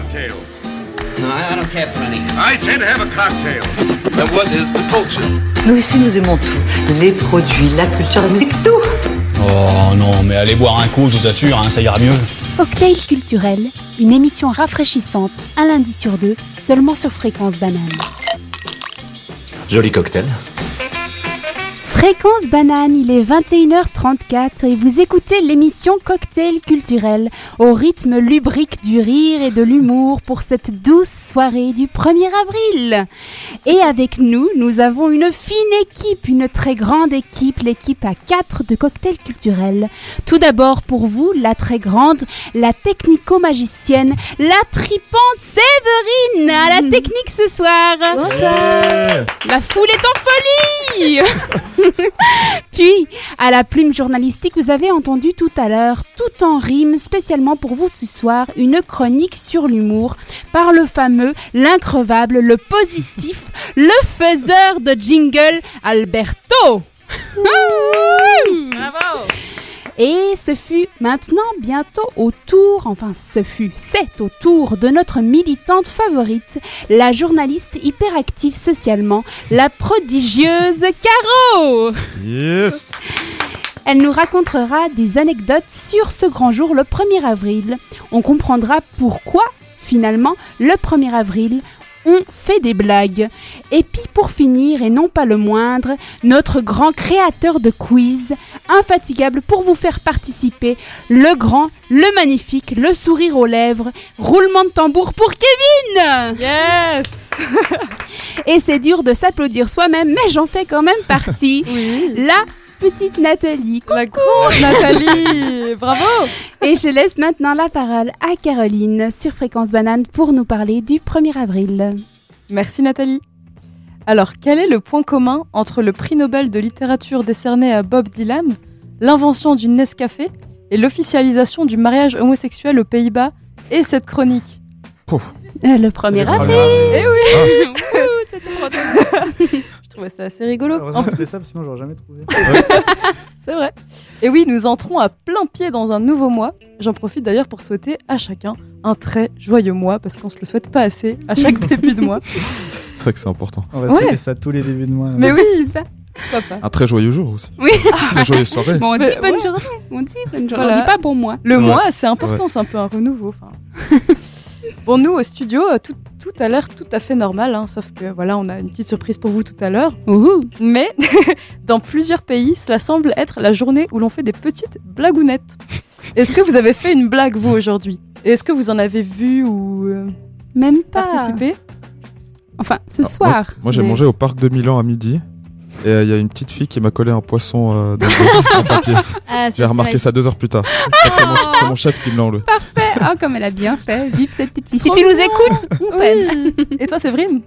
cocktail. No, I, I don't care for any. I said have a cocktail. And what is the culture? Nous ici, nous aimons tout. Les produits, la culture, la musique, tout. Oh non, mais allez boire un coup, je vous assure, hein, ça ira mieux. Cocktail culturel, une émission rafraîchissante, un lundi sur deux, seulement sur Fréquence Banane. Joli cocktail. Fréquence Banane, il est 21h34 et vous écoutez l'émission Cocktail culturel au rythme lubrique du rire et de l'humour pour cette douce soirée du 1er avril. Et avec nous, nous avons une fine équipe, une très grande équipe, l'équipe à 4 de Cocktail culturel. Tout d'abord pour vous, la très grande, la technico-magicienne, la tripante Séverine à la technique ce soir. La foule est en folie Puis, à la plume journalistique, vous avez entendu tout à l'heure, tout en rime, spécialement pour vous ce soir, une chronique sur l'humour par le fameux, l'increvable, le positif, le faiseur de jingle, Alberto. Bravo Et ce fut maintenant bientôt au tour, enfin ce fut, c'est au tour de notre militante favorite, la journaliste hyperactive socialement, la prodigieuse Caro Yes Elle nous racontera des anecdotes sur ce grand jour le 1er avril. On comprendra pourquoi, finalement, le 1er avril, on fait des blagues. Et puis pour finir, et non pas le moindre, notre grand créateur de quiz, infatigable pour vous faire participer, le grand, le magnifique, le sourire aux lèvres, roulement de tambour pour Kevin Yes Et c'est dur de s'applaudir soi-même, mais j'en fais quand même partie. La petite Nathalie. La courte Nathalie. Bravo. Et je laisse maintenant la parole à Caroline sur Fréquence Banane pour nous parler du 1er avril. Merci Nathalie. Alors, quel est le point commun entre le prix Nobel de littérature décerné à Bob Dylan, l'invention du Nescafé et l'officialisation du mariage homosexuel aux Pays-Bas et cette chronique? Euh, le C'est 1er le avril. Eh oui trouvais ça assez rigolo. Heureusement En que c'était ça, sinon j'aurais jamais trouvé. C'est vrai. Et oui, nous entrons à plein pied dans un nouveau mois. J'en profite d'ailleurs pour souhaiter à chacun un très joyeux mois, parce qu'on se le souhaite pas assez à chaque début de mois. C'est vrai que c'est important. On va Ouais. souhaiter ça tous les débuts de mois. Mais oui, C'est ça. pas. Un très joyeux jour aussi. Oui. Très joyeuse soirée. Bon, on dit Mais bonne ouais. journée. On dit bonne journée. Voilà. On dit pas bon mois. Le C'est mois, c'est important, c'est un peu un renouveau. enfin. bon, nous, au studio, tout, a l'air tout à fait normal, hein, sauf que voilà, on a une petite surprise pour vous tout à l'heure. Mais dans plusieurs pays, cela semble être la journée où l'on fait des petites blagounettes. Est-ce que vous avez fait une blague, vous, aujourd'hui? Est-ce que vous en avez vu ou euh, Même pas. participé? Enfin, ce Alors, soir. Moi, moi, j'ai Mais- mangé au parc de Milan à midi. Et euh, il y a une petite fille qui m'a collé un poisson euh, dans le papier. Ah, J'ai remarqué ça deux heures plus tard. C'est mon, c'est mon chef qui me l'a enlevé. Parfait. Oh, comme elle a bien fait. Vive cette petite fille. Si Trop tu nous écoutes, on. Oui. Et toi, Séverine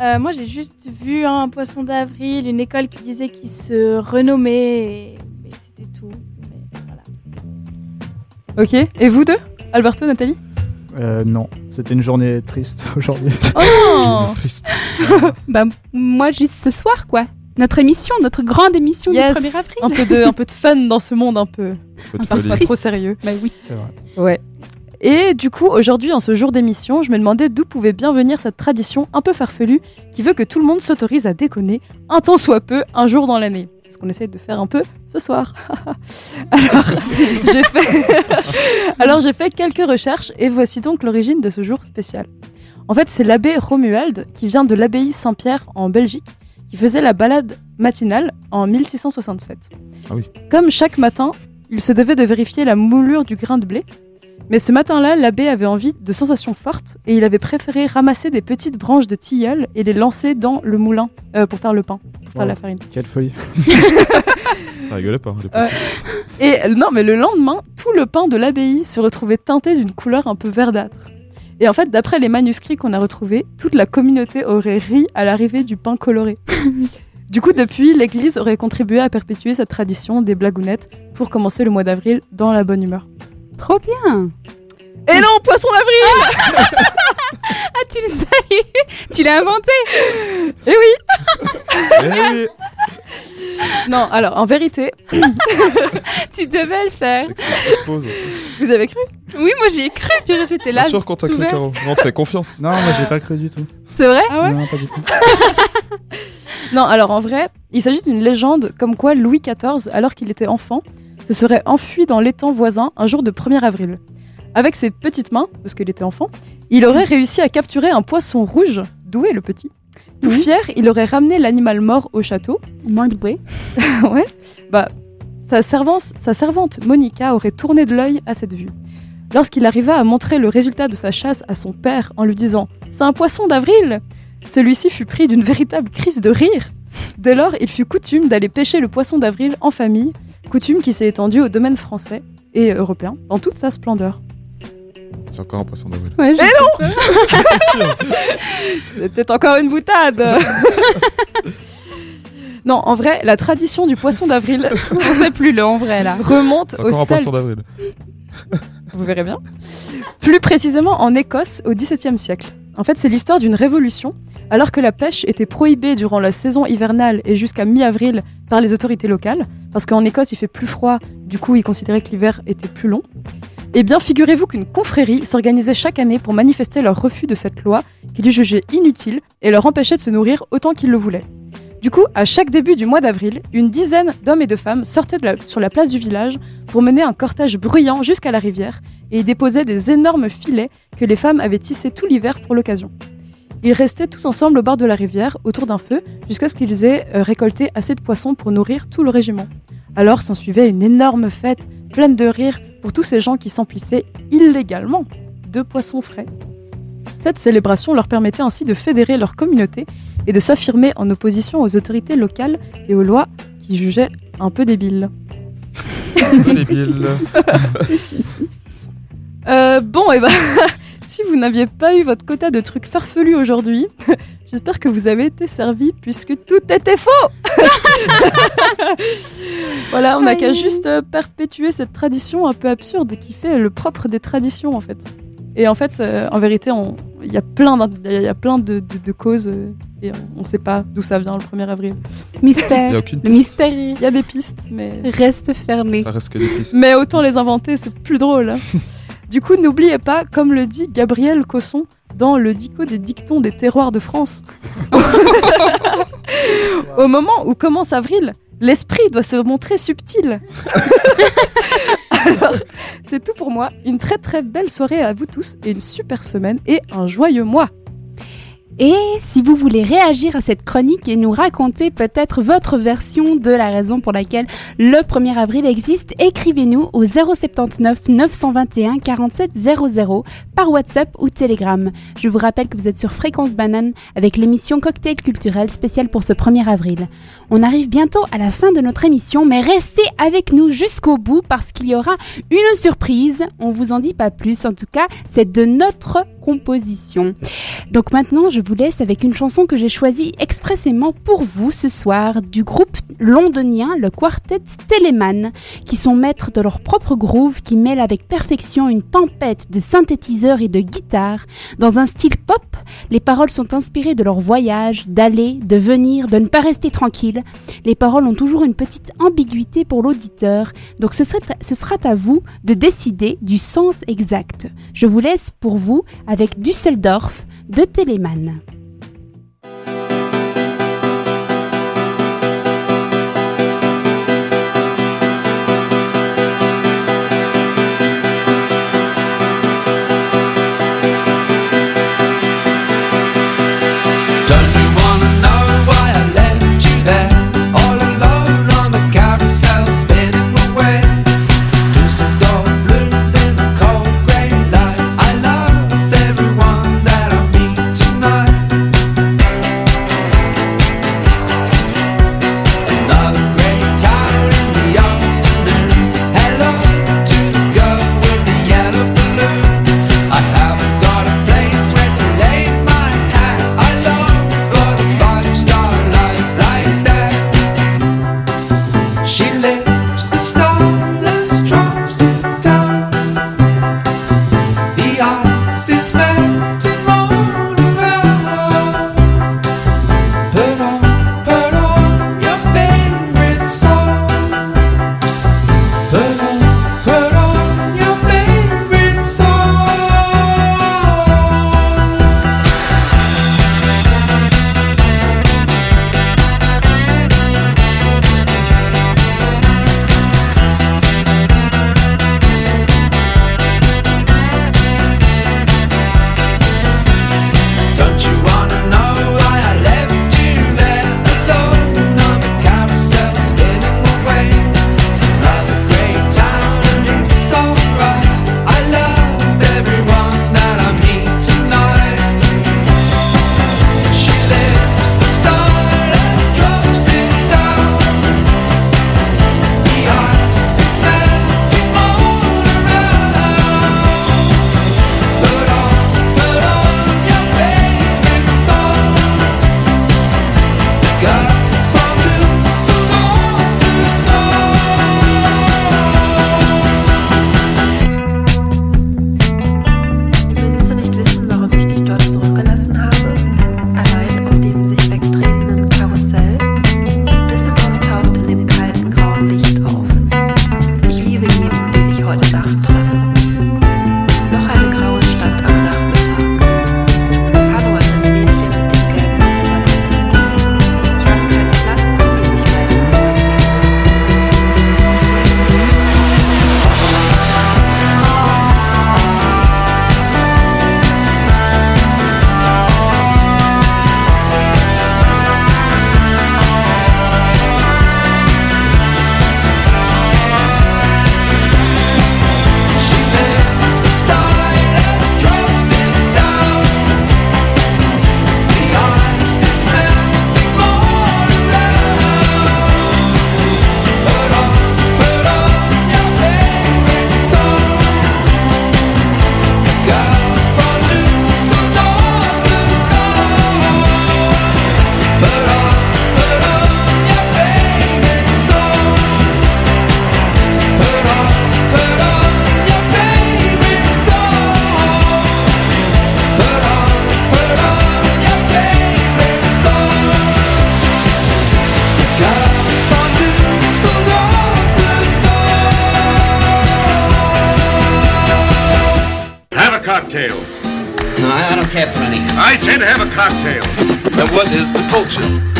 Euh, moi, j'ai juste vu un poisson d'avril, une école qui disait qu'il se renommait, et, et c'était tout. Mais voilà. Ok. Et vous deux Alberto, Nathalie Euh, non, c'était une journée triste aujourd'hui. Oh Triste. Bah, moi, juste ce soir, quoi. Notre émission, notre grande émission Yes. du 1er avril. Un peu, de, un peu de fun dans ce monde un peu Peu de parfois folie. trop sérieux. Bah oui. C'est vrai. Ouais. Et du coup, aujourd'hui, en ce jour d'émission, je me demandais d'où pouvait bien venir cette tradition un peu farfelue qui veut que tout le monde s'autorise à déconner un temps soit peu un jour dans l'année. C'est ce qu'on essaie de faire un peu ce soir. Alors, j'ai fait... Alors, j'ai fait quelques recherches et voici donc l'origine de ce jour spécial. En fait, c'est l'abbé Romuald qui vient de l'abbaye Saint-Pierre en Belgique qui faisait la balade matinale en 1667. Ah oui. Comme chaque matin, il se devait de vérifier la moulure du grain de blé. Mais ce matin-là, l'abbé avait envie de sensations fortes et il avait préféré ramasser des petites branches de tilleul et les lancer dans le moulin euh, pour faire le pain, pour faire la farine. Quelle folie. Ça rigolait pas. Ouais. Et euh, non, mais le lendemain, tout le pain de l'abbaye se retrouvait teinté d'une couleur un peu verdâtre. Et en fait, d'après les manuscrits qu'on a retrouvés, toute la communauté aurait ri à l'arrivée du pain coloré. du coup, depuis, l'Église aurait contribué à perpétuer cette tradition des blagounettes pour commencer le mois d'avril dans la bonne humeur. Trop bien. Et non, poisson d'avril Ah, tu le sais Tu l'as inventé Eh oui Eh oui. Non, alors en vérité, Tu devais le faire. Vous avez cru? Oui, moi j'y ai cru, purée, j'étais là. Bien sûr qu'on t'a cru, vert. Caro. Non, tu fais confiance. Non, moi j'ai pas cru du tout. C'est vrai? Ah ouais? Non, pas du tout. Non, alors en vrai, il s'agit d'une légende comme quoi Louis XIV, alors qu'il était enfant, se serait enfui dans l'étang voisin un jour de 1er avril. Avec ses petites mains, parce qu'il était enfant, il aurait réussi à capturer un poisson rouge, doué le petit. Tout fier, il aurait ramené l'animal mort au château. Moins doué. ouais. Bah, sa, servante, sa servante Monica aurait tourné de l'œil à cette vue. Lorsqu'il arriva à montrer le résultat de sa chasse à son père en lui disant C'est un poisson d'avril Celui-ci fut pris d'une véritable crise de rire. Dès lors, il fut coutume d'aller pêcher le poisson d'avril en famille, coutume qui s'est étendue au domaine français et européen dans toute sa splendeur. C'est encore un poisson d'avril. Ouais, je- C'était encore une boutade Non, en vrai, la tradition du poisson d'avril on sait plus le en vrai là. remonte C'est au encore un poisson d'avril. vous verrez bien. Plus précisément en Écosse au XVIIe siècle. En fait, c'est l'histoire d'une révolution. Alors que la pêche était prohibée durant la saison hivernale et jusqu'à mi-avril par les autorités locales, parce qu'en Écosse il fait plus froid, du coup ils considéraient que l'hiver était plus long, eh bien figurez-vous qu'une confrérie s'organisait chaque année pour manifester leur refus de cette loi qu'ils jugeaient inutile et leur empêchait de se nourrir autant qu'ils le voulaient. Du coup, à chaque début du mois d'avril, une dizaine d'hommes et de femmes sortaient sur la place du village pour mener un cortège bruyant jusqu'à la rivière et y déposaient des énormes filets que les femmes avaient tissés tout l'hiver pour l'occasion. Ils restaient tous ensemble au bord de la rivière, autour d'un feu, jusqu'à ce qu'ils aient euh, récolté assez de poissons pour nourrir tout le régiment. Alors s'ensuivait une énorme fête, pleine de rire, pour tous ces gens qui s'emplissaient illégalement de poissons frais. Cette célébration leur permettait ainsi de fédérer leur communauté et de s'affirmer en opposition aux autorités locales et aux lois qui jugeaient un peu débiles. Débile. Euh, bon, et ben, si vous n'aviez pas eu votre quota de trucs farfelus aujourd'hui, j'espère que vous avez été servi puisque tout était faux. voilà, on n'a qu'à juste euh, perpétuer cette tradition un peu absurde qui fait le propre des traditions en fait. Et en fait, euh, en vérité, il y a plein, il y a plein de, de- de causes euh, et on ne sait pas d'où ça vient le 1er avril. Il Mystère. n'y a aucune Le piste. mystère Il y a des pistes, mais reste fermé. Ça reste que des pistes. Mais autant les inventer, c'est plus drôle. hein. du coup, n'oubliez pas, comme le dit Gabriel Cosson dans le dico des dictons des terroirs de France, au moment où commence avril, l'esprit doit se montrer subtil. Alors, c'est tout pour moi. Une très très belle soirée à vous tous et une super semaine et un joyeux mois. Et si vous voulez réagir à cette chronique et nous raconter peut-être votre version de la raison pour laquelle le 1er avril existe, écrivez-nous au 079 921 47 00 par WhatsApp ou Telegram. Je vous rappelle que vous êtes sur Fréquence Banane avec l'émission Cocktail culturel spéciale pour ce 1er avril. On arrive bientôt à la fin de notre émission, mais restez avec nous jusqu'au bout parce qu'il y aura une surprise. On vous en dit pas plus, en tout cas, c'est de notre composition. Donc maintenant, je vous laisse avec une chanson que j'ai choisie expressément pour vous ce soir du groupe londonien le quartet Telemann, qui sont maîtres de leur propre groove qui mêle avec perfection une tempête de synthétiseurs et de guitares. Dans un style pop, les paroles sont inspirées de leur voyage, d'aller, de venir, de ne pas rester tranquille. Les paroles ont toujours une petite ambiguïté pour l'auditeur, donc ce, ce sera à vous de décider du sens exact. Je vous laisse pour vous avec Düsseldorf de Telemann.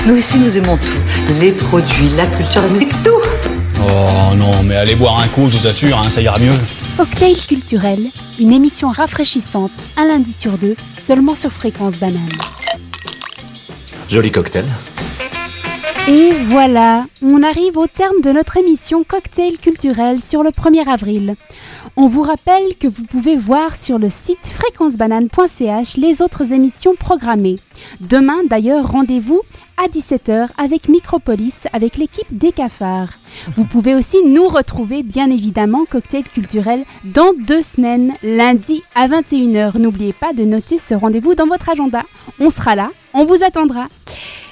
Nous ici, nous aimons tout. Les produits, la culture, la musique, tout. Oh non, mais allez boire un coup, je vous assure, hein, ça ira mieux. Cocktail culturel, une émission rafraîchissante, un lundi sur deux, seulement sur Fréquence Banane. Joli cocktail. Et voilà, on arrive au terme de notre émission Cocktail culturel sur le 1er avril. On vous rappelle que vous pouvez voir sur le site fréquencebanane.ch les autres émissions programmées. Demain d'ailleurs, rendez-vous à 17h avec Micropolis avec l'équipe des cafards. Vous pouvez aussi nous retrouver bien évidemment Cocktail culturel dans deux semaines, lundi à 21h. N'oubliez pas de noter ce rendez-vous dans votre agenda. On sera là, on vous attendra.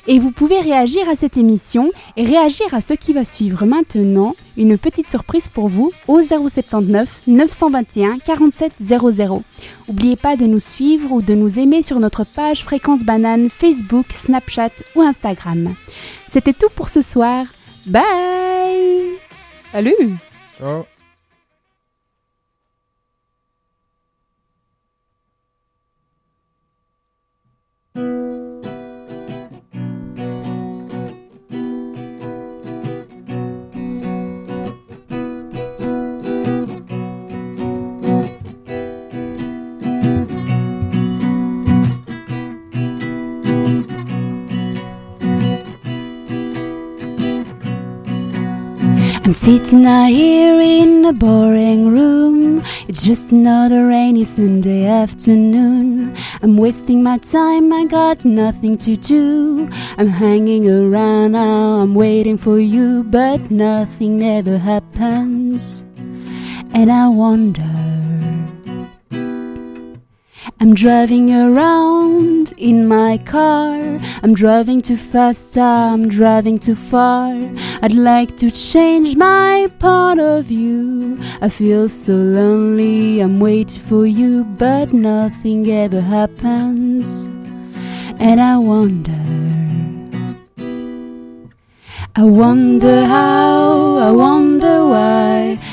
Et vous pouvez réagir à cette émission et réagir à ce qui va suivre maintenant. Une petite surprise pour vous au 079 921 47 00. N'oubliez pas de nous suivre ou de nous aimer sur notre page Fréquence Banane, Facebook, Snapchat ou Instagram. C'était tout pour ce soir. Bye Salut. I'm sitting here in a boring room. It's just another rainy Sunday afternoon. I'm wasting my time, I got nothing to do. I'm hanging around now, I'm waiting for you, but nothing ever happens. And I wonder. I'm driving around in my car. I'm driving too fast, I'm driving too far. I'd like to change my point of view. I feel so lonely, I'm waiting for you, but nothing ever happens. And I wonder. I wonder how, I wonder why.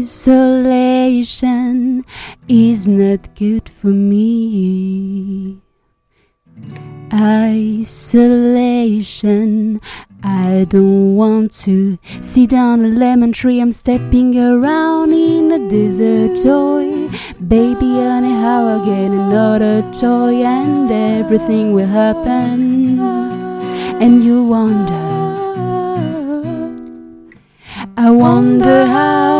Isolation is not good for me. Isolation, I don't want to sit down a lemon tree. I'm stepping around in a desert toy. Baby, honey, how I get another toy and everything will happen. And you wonder. I wonder how.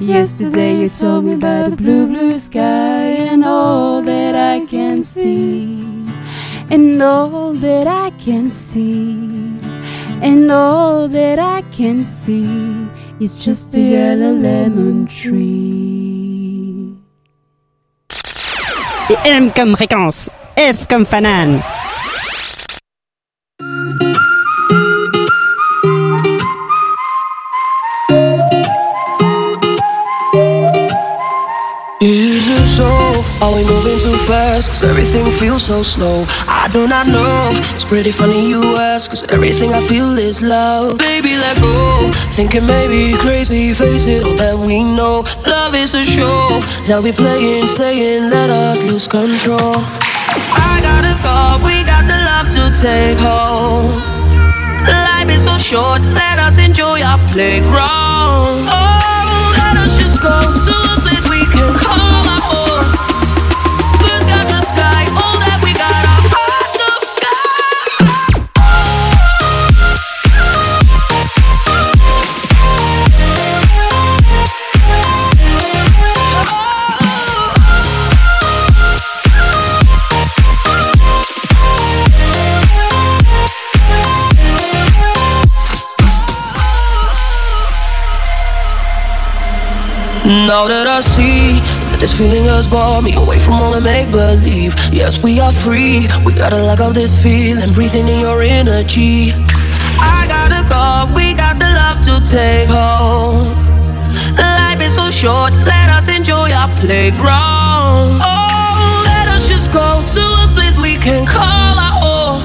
Yesterday you told me about the blue, blue sky, and all that I can see, and all that I can see, and all that I can see is just a yellow lemon tree. Et M comme fréquence, F comme fanane. Are we moving too fast? Cause everything feels so slow. I do not know. It's pretty funny you ask. Cause everything I feel is love. Baby, let go. Thinking maybe crazy. Face it, all that we know. Love is a show. That we playing, saying, let us lose control. I gotta go. We got the love to take home. Life is so short. Let us enjoy our playground. Oh, Now that I see that this feeling has brought me away from all the make believe. Yes, we are free. We gotta lock up this feeling, breathing in your energy. I gotta go. We got the love to take home. Life is so short. Let us enjoy our playground. Oh, let us just go to a place we can call our own.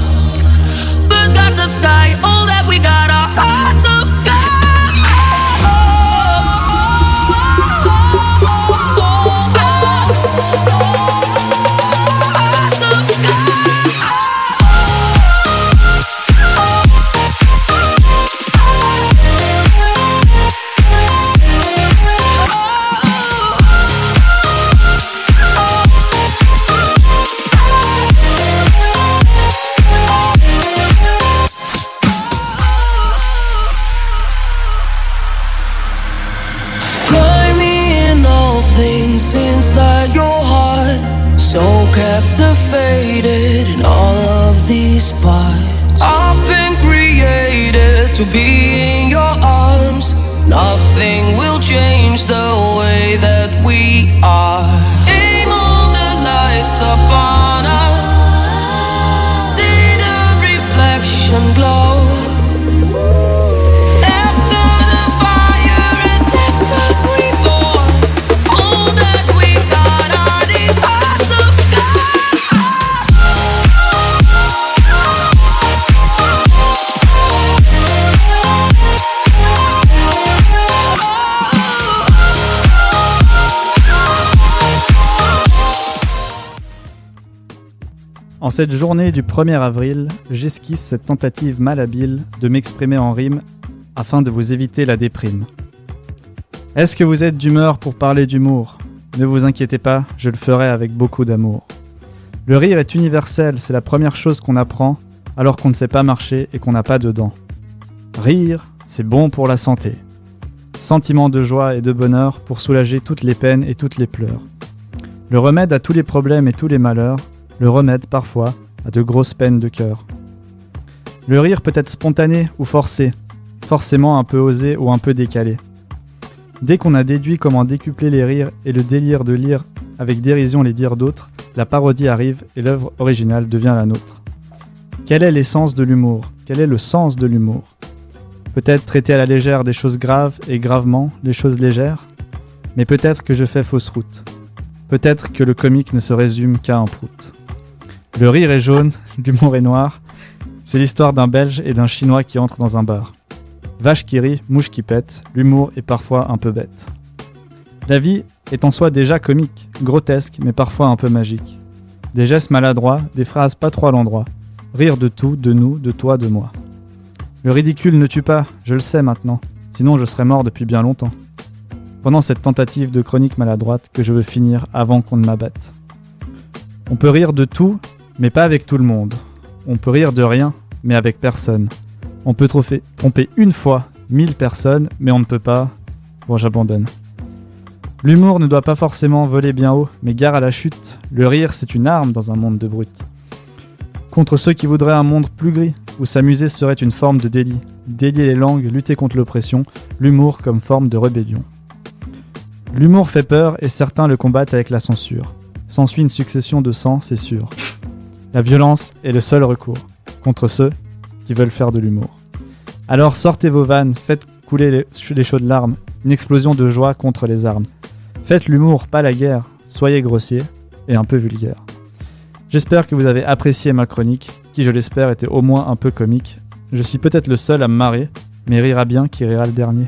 Birds got the sky. All En cette journée du 1er avril, j'esquisse cette tentative malhabile de m'exprimer en rime afin de vous éviter la déprime. Est-ce que vous êtes d'humeur pour parler d'humour? Ne vous inquiétez pas, je le ferai avec beaucoup d'amour. Le rire est universel, c'est la première chose qu'on apprend alors qu'on ne sait pas marcher et qu'on n'a pas de dents. Rire, c'est bon pour la santé. Sentiment de joie et de bonheur pour soulager toutes les peines et toutes les pleurs. Le remède à tous les problèmes et tous les malheurs, le remède parfois à de grosses peines de cœur. Le rire peut être spontané ou forcé, forcément un peu osé ou un peu décalé. Dès qu'on a déduit comment décupler les rires et le délire de lire avec dérision les dires d'autres, la parodie arrive et l'œuvre originale devient la nôtre. Quelle est l'essence de l'humour? Quel est le sens de l'humour? Peut-être traiter à la légère des choses graves et gravement les choses légères? Mais peut-être que je fais fausse route. Peut-être que le comique ne se résume qu'à un prout. Le rire est jaune, l'humour est noir. C'est l'histoire d'un Belge et d'un Chinois qui entrent dans un bar. Vache qui rit, mouche qui pète, l'humour est parfois un peu bête. La vie est en soi déjà comique, grotesque, mais parfois un peu magique. Des gestes maladroits, des phrases pas trop à l'endroit. Rire de tout, de nous, de toi, de moi. Le ridicule ne tue pas, je le sais maintenant, sinon je serais mort depuis bien longtemps. Pendant cette tentative de chronique maladroite que je veux finir avant qu'on ne m'abatte. On peut rire de tout, mais pas avec tout le monde. On peut rire de rien, mais avec personne. On peut tromper, une fois mille personnes, mais on ne peut pas. Bon, j'abandonne. L'humour ne doit pas forcément voler bien haut, mais gare à la chute. Le rire, c'est une arme dans un monde de brutes. Contre ceux qui voudraient un monde plus gris, où s'amuser serait une forme de délit. Délier les langues, lutter contre l'oppression, l'humour comme forme de rébellion. L'humour fait peur et certains le combattent avec la censure. S'ensuit une succession de sang, c'est sûr. La violence est le seul recours contre ceux qui veulent faire de l'humour. Alors sortez vos vannes, faites couler les, chaudes larmes, une explosion de joie contre les armes. Faites l'humour, pas la guerre, soyez grossiers, et un peu vulgaire. J'espère que vous avez apprécié ma chronique, qui je l'espère était au moins un peu comique. Je suis peut-être le seul à me marrer, mais rira bien qui rira le dernier.